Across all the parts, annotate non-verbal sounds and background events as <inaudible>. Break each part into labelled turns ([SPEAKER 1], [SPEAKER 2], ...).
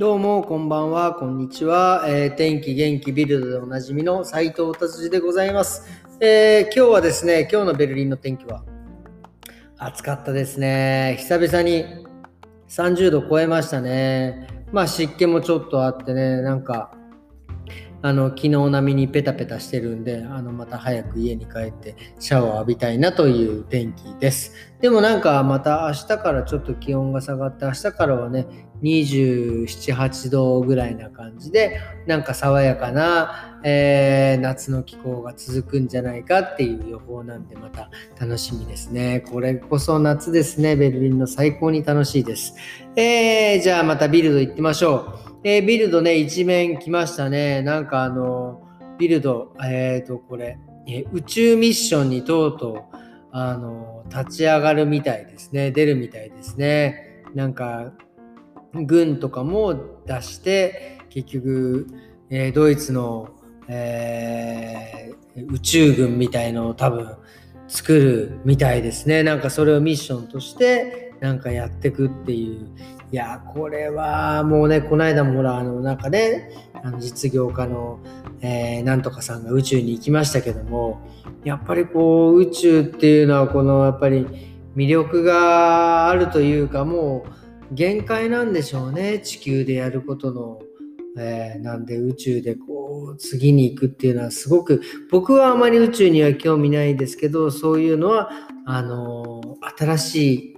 [SPEAKER 1] どうも、こんばんは、こんにちは。えー天気元気ビルドでおなじみの斎藤達治でございます、えー今日はですね、今日のベルリンの天気は？暑かったですね。久々に30度超えましたね。まあ湿気もちょっとあってね、なんか、あの、昨日並みにペタペタしてるんで、あの、また早く家に帰ってシャワー浴びたいなという天気です。でもなんかまた明日からちょっと気温が下がって、明日からはね、27、8度ぐらいな感じで、なんか爽やかな、えー夏の気候が続くんじゃないかっていう予報なんで、また楽しみですね。これこそ夏ですね。ベルリンの最高に楽しいです。えーじゃあまたビルド行ってみましょう。えービルドね、一面来ましたね。なんかあの、ビルド、えっ、と、これ、え宇宙ミッションにとうとう、あの、立ち上がるみたいですね。出るみたいですね。なんか、軍とかも出して、結局、えードイツの、えー宇宙軍みたいのを多分作るみたいですね。なんかそれをミッションとして、なんかやってくっていう。いや、これはもうね、この間もほら、あの、なんかね、あの実業家の、えーなんとかさんが宇宙に行きましたけども、やっぱりこう、宇宙っていうのは、この、やっぱり魅力があるというか、もう、限界なんでしょうね、地球でやることの。えーなんで宇宙でこう次に行くっていうのはすごく僕はあまり宇宙には興味ないですけどそういうのはあのー新しい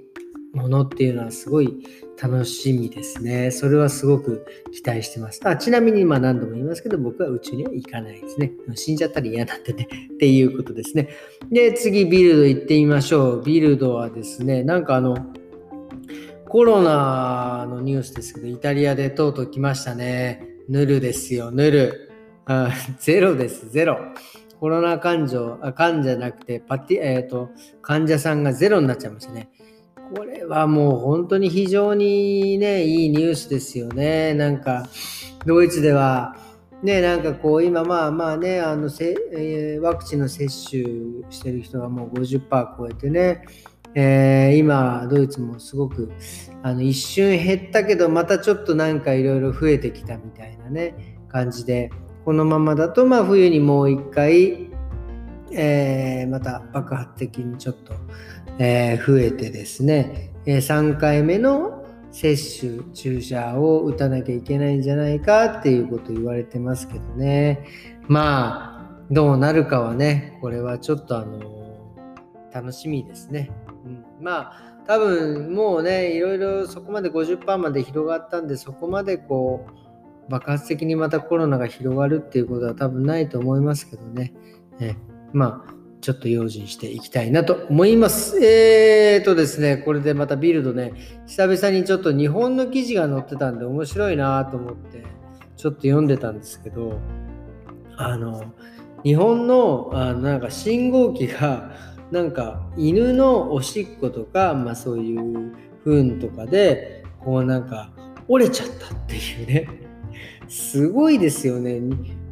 [SPEAKER 1] ものっていうのはすごい楽しみですね。それはすごく期待してます。あちなみにまあ何度も言いますけど僕は宇宙には行かないですね。死んじゃったら嫌なんでね <laughs> っていうことですね。で次ビルド行ってみましょう。ビルドはですねなんかあのコロナのニュースですけど、イタリアでとうとう来ましたね。ヌルですよ、ヌル。あ <laughs> ゼロです、ゼロ。コロナ患者、あ患者なくて、パティ、えっ、と、患者さんがゼロになっちゃいましたね。これはもう本当に非常にね、いいニュースですよね。なんか、ドイツでは、ね、なんかこう、今まあまあね、あの、せえーワクチンの接種してる人がもう50%超えてね、えー今、ドイツもすごくあの一瞬減ったけど、またちょっとなんかいろいろ増えてきたみたいなね、感じで、このままだと、まあ冬にもう一回、えーまた爆発的にちょっと、えー増えてですね、え3回目の接種、注射を打たなきゃいけないんじゃないかっていうこと言われてますけどね。まあ、どうなるかはね、これはちょっとあの楽しみですね。うん、まあ、多分もうね、いろいろそこまで50%まで広がったんで、そこまでこう、爆発的にまたコロナが広がるっていうことは多分ないと思いますけどね。えまあ、ちょっと用心していきたいなと思います。えーとですね、これでまたビルドね、久々にちょっと日本の記事が載ってたんで面白いなと思って、ちょっと読んでたんですけど、あの、日本のあなんか信号機がなんか犬のおしっことか、まあそういう糞とかで、こうなんか折れちゃったっていうね。すごいですよね。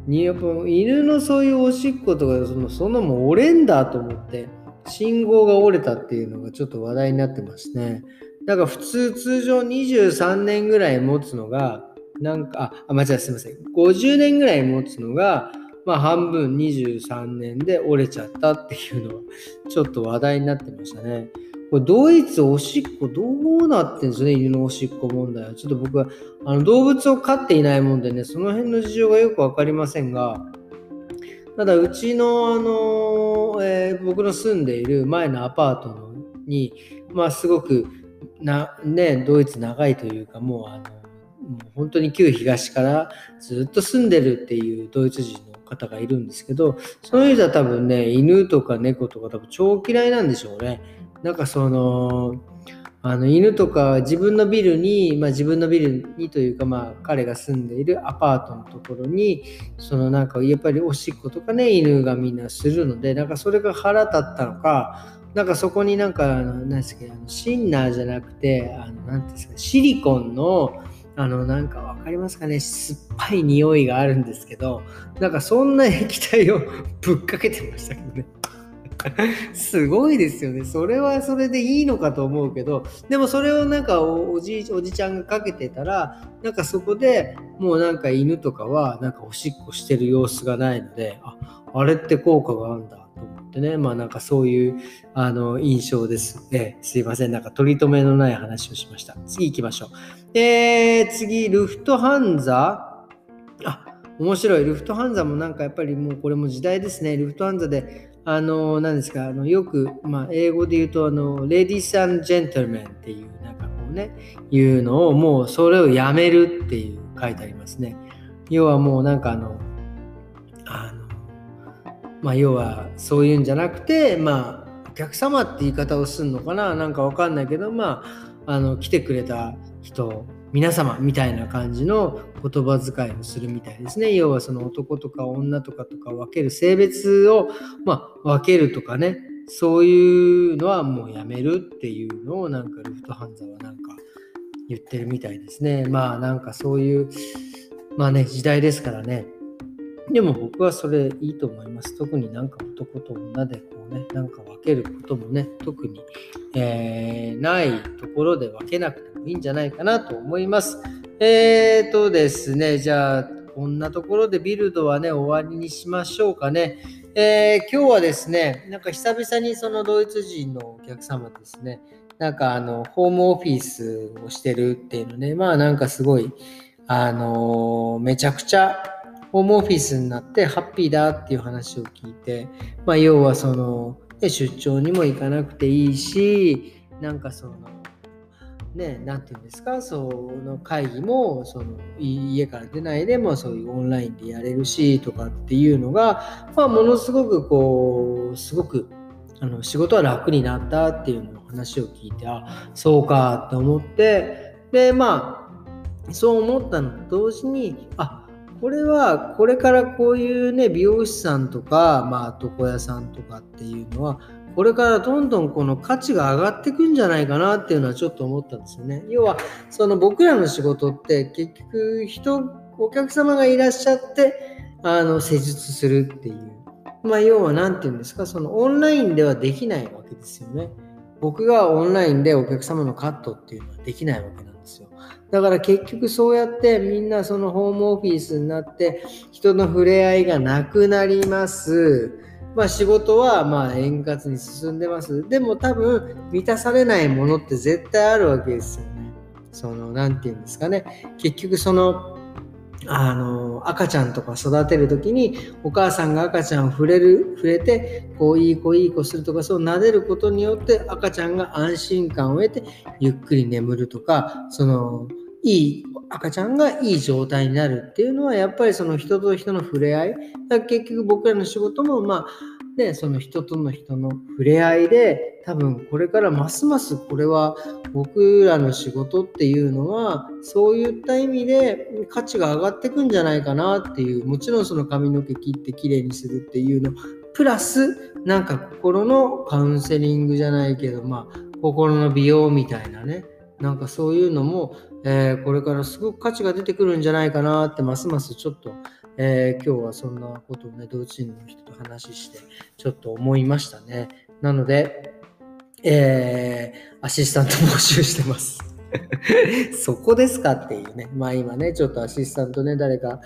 [SPEAKER 1] にやっぱ犬のそういうおしっことかそのそんなもん折れんだと思って信号が折れたっていうのがちょっと話題になってますね。だから普通通常23年ぐらい持つのがなんかあ間違えすみません50年ぐらい持つのがまあ半分23年で折れちゃったっていうのはちょっと話題になってましたね。これドイツおしっこどうなってんですね犬のおしっこ問題は。ちょっと僕はあの動物を飼っていないもんでねその辺の事情がよく分かりませんがただうちの、あのえー僕の住んでいる前のアパートにまあすごくなねドイツ長いというかもうあのもう本当に旧東からずっと住んでるっていうドイツ人の方がいるんですけどその人は多分ね犬とか猫とか多分超嫌いなんでしょうね。なんかそのあの犬とか自分のビルに、まあ、自分のビルにというか、まあ、彼が住んでいるアパートのところにそのなんかやっぱりおしっことかね犬がみんなするのでなんかそれが腹立ったのかなんかそこになんかあの何ですかあのシンナーじゃなくてあのなんてうんですかシリコンのあのなんかわかりますかね酸っぱい匂いがあるんですけどなんかそんな液体をぶっかけてましたけどね。すごいですよね。それはそれでいいのかと思うけど、でもそれをなんかおじおじちゃんがかけてたら、なんかそこでもうなんか犬とかはなんかおしっこしてる様子がないので、あ、あれって効果があるんだと思ってね、まあなんかそういうあの印象です。えすいません、なんか取り留めのない話をしました。次行きましょう。えー、次、ルフトハンザ。あ、面白い。ルフトハンザもなんかやっぱりもうこれも時代ですね。ルフトハンザであの、何ですか、あのよく、まあ、英語で言うと、あの、レディー and gentlemen っていう、なんかこうね、いうのを、もうそれをやめるっていう書いてありますね。要はもうなんかあの、あの、まあ、要はそういうんじゃなくて、まあ、お客様って言い方をするのかななんかわかんないけど、まあ、あの、来てくれた人皆様みたいな感じの言葉遣いをするみたいですね。要はその男とか女とかとか分ける性別を、まあ、分けるとかね、そういうのはもうやめるっていうのをなんかルフトハンザはなんか言ってるみたいですね。まあなんかそういう、まあね、時代ですからね。でも僕はそれいいと思います。特になんか男と女でね、なんか分けることもね、特に、えー、ないところで分けなくてもいいんじゃないかなと思います。えーとですね、じゃあ、こんなところでビルドはね、終わりにしましょうかね。えー、今日はですね、なんか久々にそのドイツ人のお客様ですね、なんかあの、ホームオフィスをしてるっていうのね、まあなんかすごい、あのー、めちゃくちゃホームオフィスになってハッピーだっていう話を聞いて、まあ、要はその、ね、出張にも行かなくていいし、なんかその、ね、なんていうんですか、その会議も、その家から出ないでもそういうオンラインでやれるしとかっていうのが、まあ、ものすごくこう、すごくあの仕事は楽になったっていうのを話を聞いて、あ、そうかって思って、で、まあ、そう思ったのと同時に、あ、これはこれからこういうね美容師さんとかまあ床屋さんとかっていうのはこれからどんどんこの価値が上がっていくんじゃないかなっていうのはちょっと思ったんですよね。要はその僕らの仕事って結局人お客様がいらっしゃってあの施術するっていうまあ要は何て言うんですかそのオンラインではできないわけですよね。僕がオンラインでお客様のカットっていうのはできないわけなんです。だから結局そうやってみんなそのホームオフィスになって人の触れ合いがなくなります。まあ仕事はまあ円滑に進んでます。でも多分満たされないものって絶対あるわけですよね。その、なんて言うんですかね。結局その、あの、赤ちゃんとか育てるときに、お母さんが赤ちゃんを触れる、触れて、こう、いい子、いい子するとか、そう撫でることによって、赤ちゃんが安心感を得て、ゆっくり眠るとか、その、いい赤ちゃんがいい状態になるっていうのはやっぱりその人と人の触れ合い。結局僕らの仕事もまあねその人との人の触れ合いで多分これからますますこれは僕らの仕事っていうのはそういった意味で価値が上がってくんじゃないかなっていうもちろんその髪の毛切ってきれいにするっていうの。プラスなんか心のカウンセリングじゃないけどまあ心の美容みたいなね。なんかそういうのもえー、これからすごく価値が出てくるんじゃないかなってますますちょっと、えー、今日はそんなことをね、同チームの人と話してちょっと思いましたね。なので、えー、アシスタント募集してます。<laughs> そこですかっていうね。まあ今ね、ちょっとアシスタントね、誰か、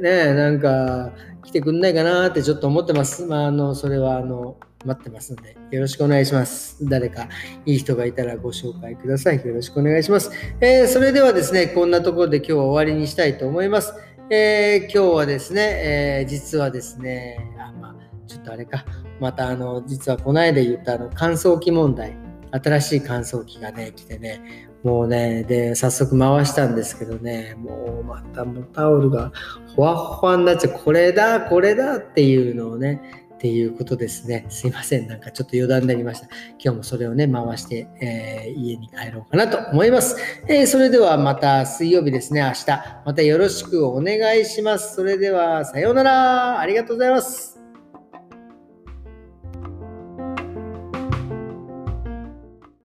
[SPEAKER 1] ね、なんか来てくんないかなってちょっと思ってます。まああの、それはあの、待ってますので、よろしくお願いします。誰かいい人がいたらご紹介ください。よろしくお願いします。えー、それではですね、こんなところで今日は終わりにしたいと思います。えー、今日はですね、えー、実はですね、あまあ、ちょっとあれか、またあの、実はこの間言ったあの乾燥機問題、新しい乾燥機がね、来てね、もうね、で、早速回したんですけどね、もうまたもうタオルがほわほわになっちゃう、これだ、これだっていうのをね、っていうことですね。すいません。なんかちょっと余談になりました。今日もそれをね、回して、えー、家に帰ろうかなと思います。えー、それではまた水曜日ですね、明日。またよろしくお願いします。それでは、さようなら。ありがとうございます。